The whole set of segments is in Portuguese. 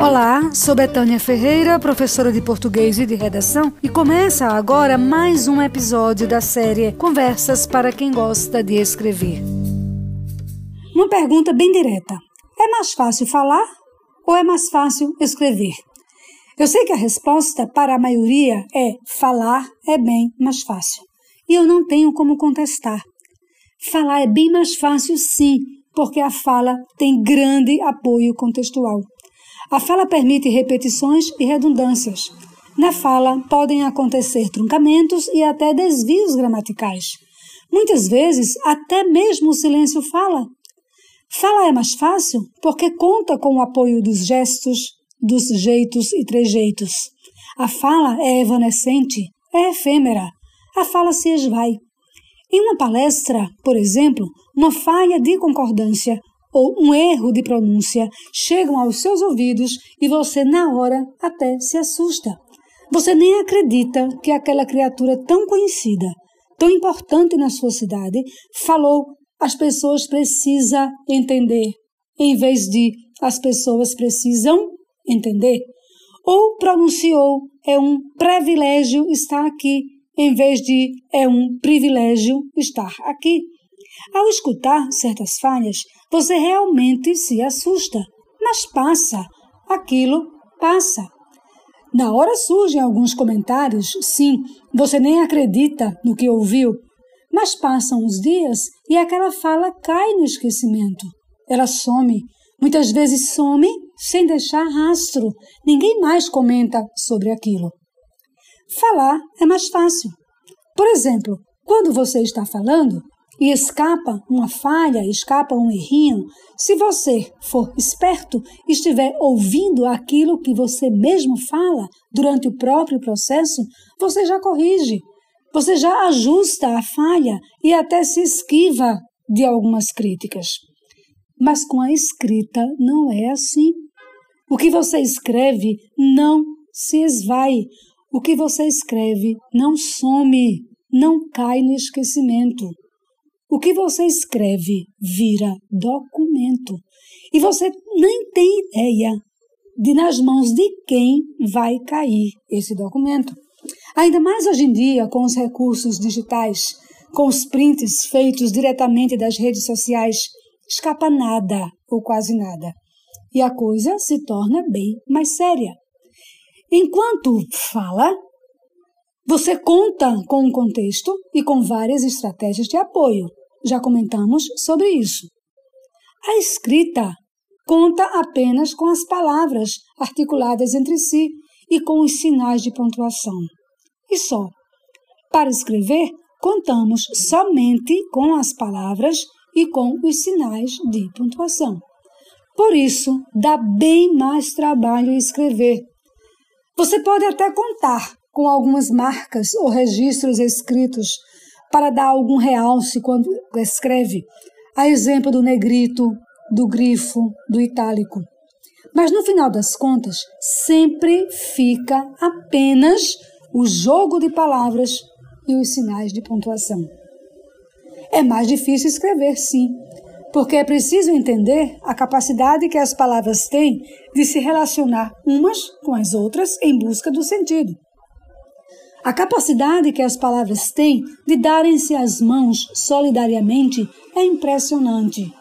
Olá, sou Betânia Ferreira, professora de português e de redação, e começa agora mais um episódio da série Conversas para quem gosta de escrever. Uma pergunta bem direta: é mais fácil falar ou é mais fácil escrever? Eu sei que a resposta para a maioria é falar é bem mais fácil. E eu não tenho como contestar. Falar é bem mais fácil, sim, porque a fala tem grande apoio contextual. A fala permite repetições e redundâncias. Na fala podem acontecer truncamentos e até desvios gramaticais. Muitas vezes, até mesmo o silêncio fala. Fala é mais fácil porque conta com o apoio dos gestos, dos jeitos e trejeitos. A fala é evanescente, é efêmera. A fala se esvai. Em uma palestra, por exemplo, uma falha de concordância ou um erro de pronúncia chegam aos seus ouvidos e você, na hora, até se assusta. Você nem acredita que aquela criatura tão conhecida, tão importante na sua cidade, falou as pessoas precisam entender, em vez de as pessoas precisam entender. Ou pronunciou é um privilégio estar aqui, em vez de é um privilégio estar aqui. Ao escutar certas falhas, você realmente se assusta, mas passa, aquilo passa. Na hora surgem alguns comentários, sim, você nem acredita no que ouviu, mas passam os dias e aquela fala cai no esquecimento. Ela some, muitas vezes some sem deixar rastro, ninguém mais comenta sobre aquilo. Falar é mais fácil. Por exemplo, quando você está falando, e escapa uma falha, escapa um errinho, se você for esperto, estiver ouvindo aquilo que você mesmo fala durante o próprio processo, você já corrige, você já ajusta a falha e até se esquiva de algumas críticas. Mas com a escrita não é assim. O que você escreve não se esvai. O que você escreve não some, não cai no esquecimento. O que você escreve vira documento e você nem tem ideia de nas mãos de quem vai cair esse documento. Ainda mais hoje em dia, com os recursos digitais, com os prints feitos diretamente das redes sociais, escapa nada ou quase nada. E a coisa se torna bem mais séria. Enquanto fala, você conta com um contexto e com várias estratégias de apoio. Já comentamos sobre isso. A escrita conta apenas com as palavras articuladas entre si e com os sinais de pontuação. E só. Para escrever, contamos somente com as palavras e com os sinais de pontuação. Por isso, dá bem mais trabalho escrever. Você pode até contar com algumas marcas ou registros escritos para dar algum realce quando escreve, a exemplo do negrito, do grifo, do itálico. Mas no final das contas, sempre fica apenas o jogo de palavras e os sinais de pontuação. É mais difícil escrever, sim, porque é preciso entender a capacidade que as palavras têm de se relacionar umas com as outras em busca do sentido. A capacidade que as palavras têm de darem-se as mãos solidariamente é impressionante.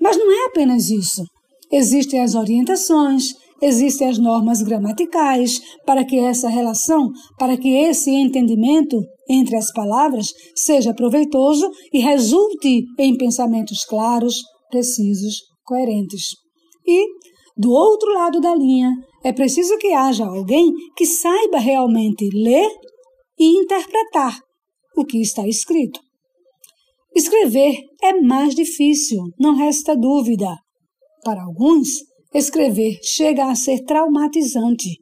Mas não é apenas isso. Existem as orientações, existem as normas gramaticais para que essa relação, para que esse entendimento entre as palavras seja proveitoso e resulte em pensamentos claros, precisos, coerentes. E, do outro lado da linha, é preciso que haja alguém que saiba realmente ler e interpretar o que está escrito. Escrever é mais difícil, não resta dúvida. Para alguns, escrever chega a ser traumatizante.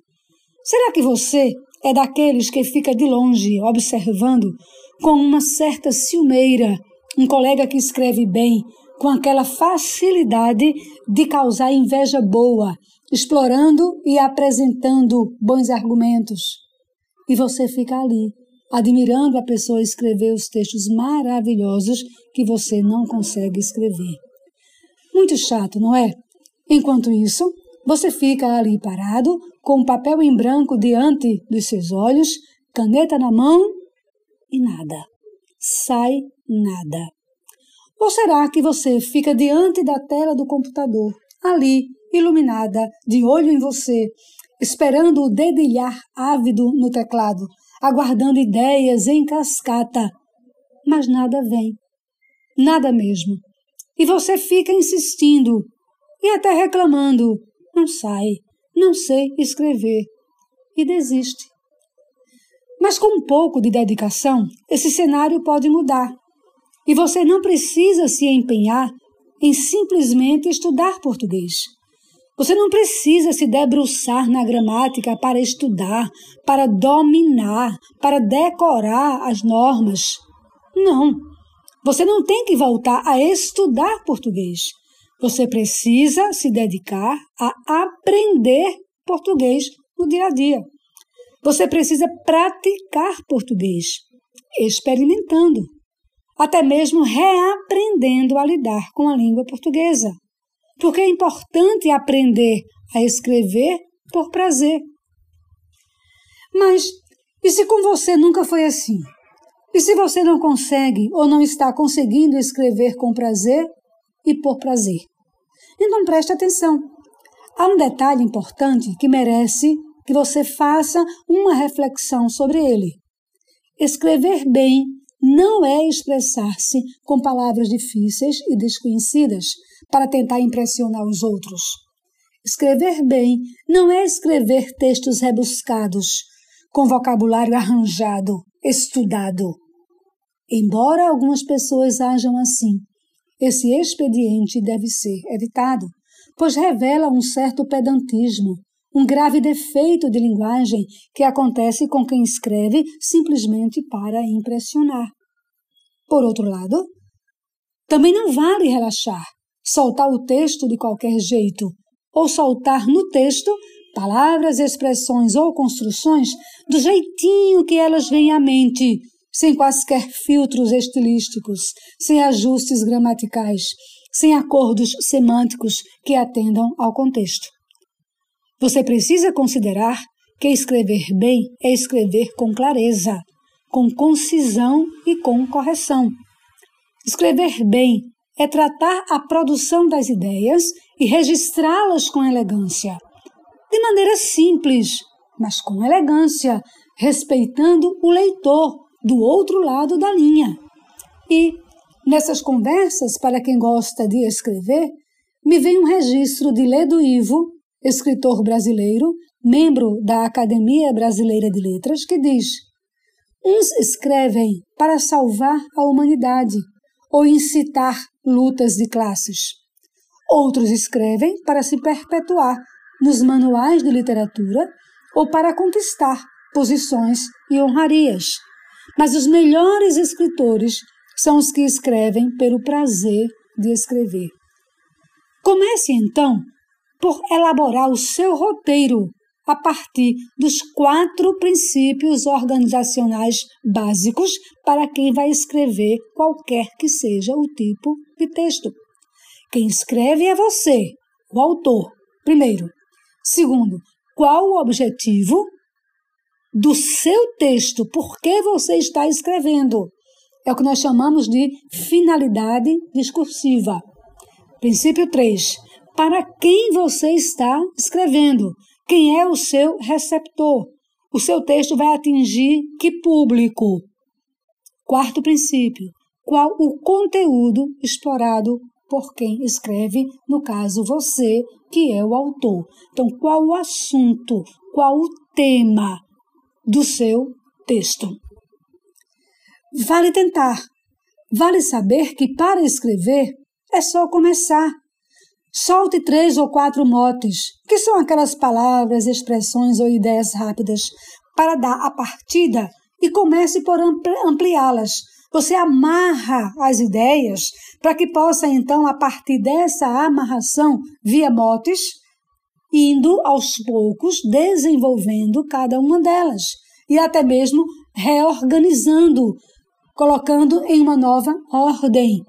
Será que você é daqueles que fica de longe observando com uma certa ciumeira um colega que escreve bem, com aquela facilidade de causar inveja boa, explorando e apresentando bons argumentos? E você fica ali, admirando a pessoa escrever os textos maravilhosos que você não consegue escrever. Muito chato, não é? Enquanto isso, Você fica ali parado, com o papel em branco diante dos seus olhos, caneta na mão e nada. Sai nada. Ou será que você fica diante da tela do computador, ali, iluminada, de olho em você, esperando o dedilhar ávido no teclado, aguardando ideias em cascata, mas nada vem. Nada mesmo. E você fica insistindo e até reclamando: não sai, não sei escrever. E desiste. Mas com um pouco de dedicação, esse cenário pode mudar. E você não precisa se empenhar em simplesmente estudar português. Você não precisa se debruçar na gramática para estudar, para dominar, para decorar as normas. Não. Você não tem que voltar a estudar português. Você precisa se dedicar a aprender português no dia a dia. Você precisa praticar português, experimentando, até mesmo reaprendendo a lidar com a língua portuguesa. Porque é importante aprender a escrever por prazer. Mas e se com você nunca foi assim? E se você não consegue ou não está conseguindo escrever com prazer e por prazer? Então preste atenção. Há um detalhe importante que merece que você faça uma reflexão sobre ele. Escrever bem não é expressar-se com palavras difíceis e desconhecidas para tentar impressionar os outros. Escrever bem não é escrever textos rebuscados, com vocabulário arranjado, estudado. Embora algumas pessoas ajam assim, esse expediente deve ser evitado, pois revela um certo pedantismo, um grave defeito de linguagem que acontece com quem escreve simplesmente para impressionar. Por outro lado, também não vale relaxar, soltar o texto de qualquer jeito, ou soltar no texto palavras, expressões ou construções do jeitinho que elas vêm à mente, sem quaisquer filtros estilísticos, sem ajustes gramaticais, sem acordos semânticos que atendam ao contexto. Você precisa considerar que escrever bem é escrever com clareza, com concisão e com correção. Escrever bem é tratar a produção das ideias e registrá-las com elegância. De maneira simples, mas com elegância, respeitando o leitor do outro lado da linha. E, nessas conversas, para quem gosta de escrever, me vem um registro de Ledo Ivo, escritor brasileiro, membro da Academia Brasileira de Letras, que diz: Uns escrevem para salvar a humanidade ou incitar lutas de classes. Outros escrevem para se perpetuar nos manuais de literatura ou para conquistar posições e honrarias. Mas os melhores escritores são os que escrevem pelo prazer de escrever. Comece então por elaborar o seu roteiro a partir dos quatro princípios organizacionais básicos para quem vai escrever qualquer que seja o tipo de texto. Quem escreve é você, o autor, primeiro. Segundo, qual o objetivo do seu texto? Por que você está escrevendo? É o que nós chamamos de finalidade discursiva. Princípio 3 para quem você está escrevendo, quem é o seu receptor. O seu texto vai atingir que público? Quarto princípio: qual o conteúdo explorado por quem escreve, no caso você, que é o autor. Então, qual o assunto, qual o tema do seu texto? Vale tentar. Vale saber que para escrever é só começar. Solte três ou quatro motes, que são aquelas palavras, expressões ou ideias rápidas, para dar a partida e comece por ampliá-las. Você amarra as ideias para que possa então, a partir dessa amarração via motes, indo aos poucos desenvolvendo cada uma delas e até mesmo reorganizando, colocando em uma nova ordem.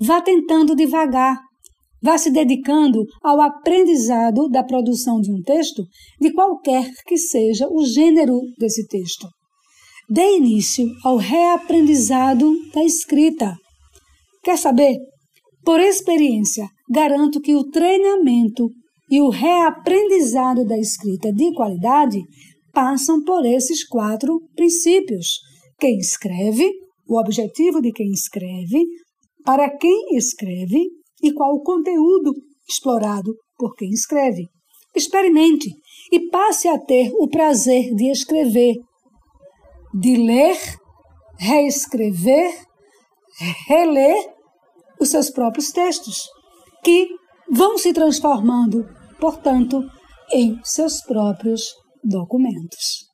Vá tentando devagar, Vá se dedicando ao aprendizado da produção de um texto, de qualquer que seja o gênero desse texto. Dê início ao reaprendizado da escrita. Quer saber? Por experiência, garanto que o treinamento e o reaprendizado da escrita de qualidade passam por esses quatro princípios. Quem escreve, o objetivo de quem escreve, para quem escreve e qual o conteúdo explorado por quem escreve. Experimente e passe a ter o prazer de escrever, de ler, reescrever, reler os seus próprios textos, que vão se transformando, portanto, em seus próprios documentos.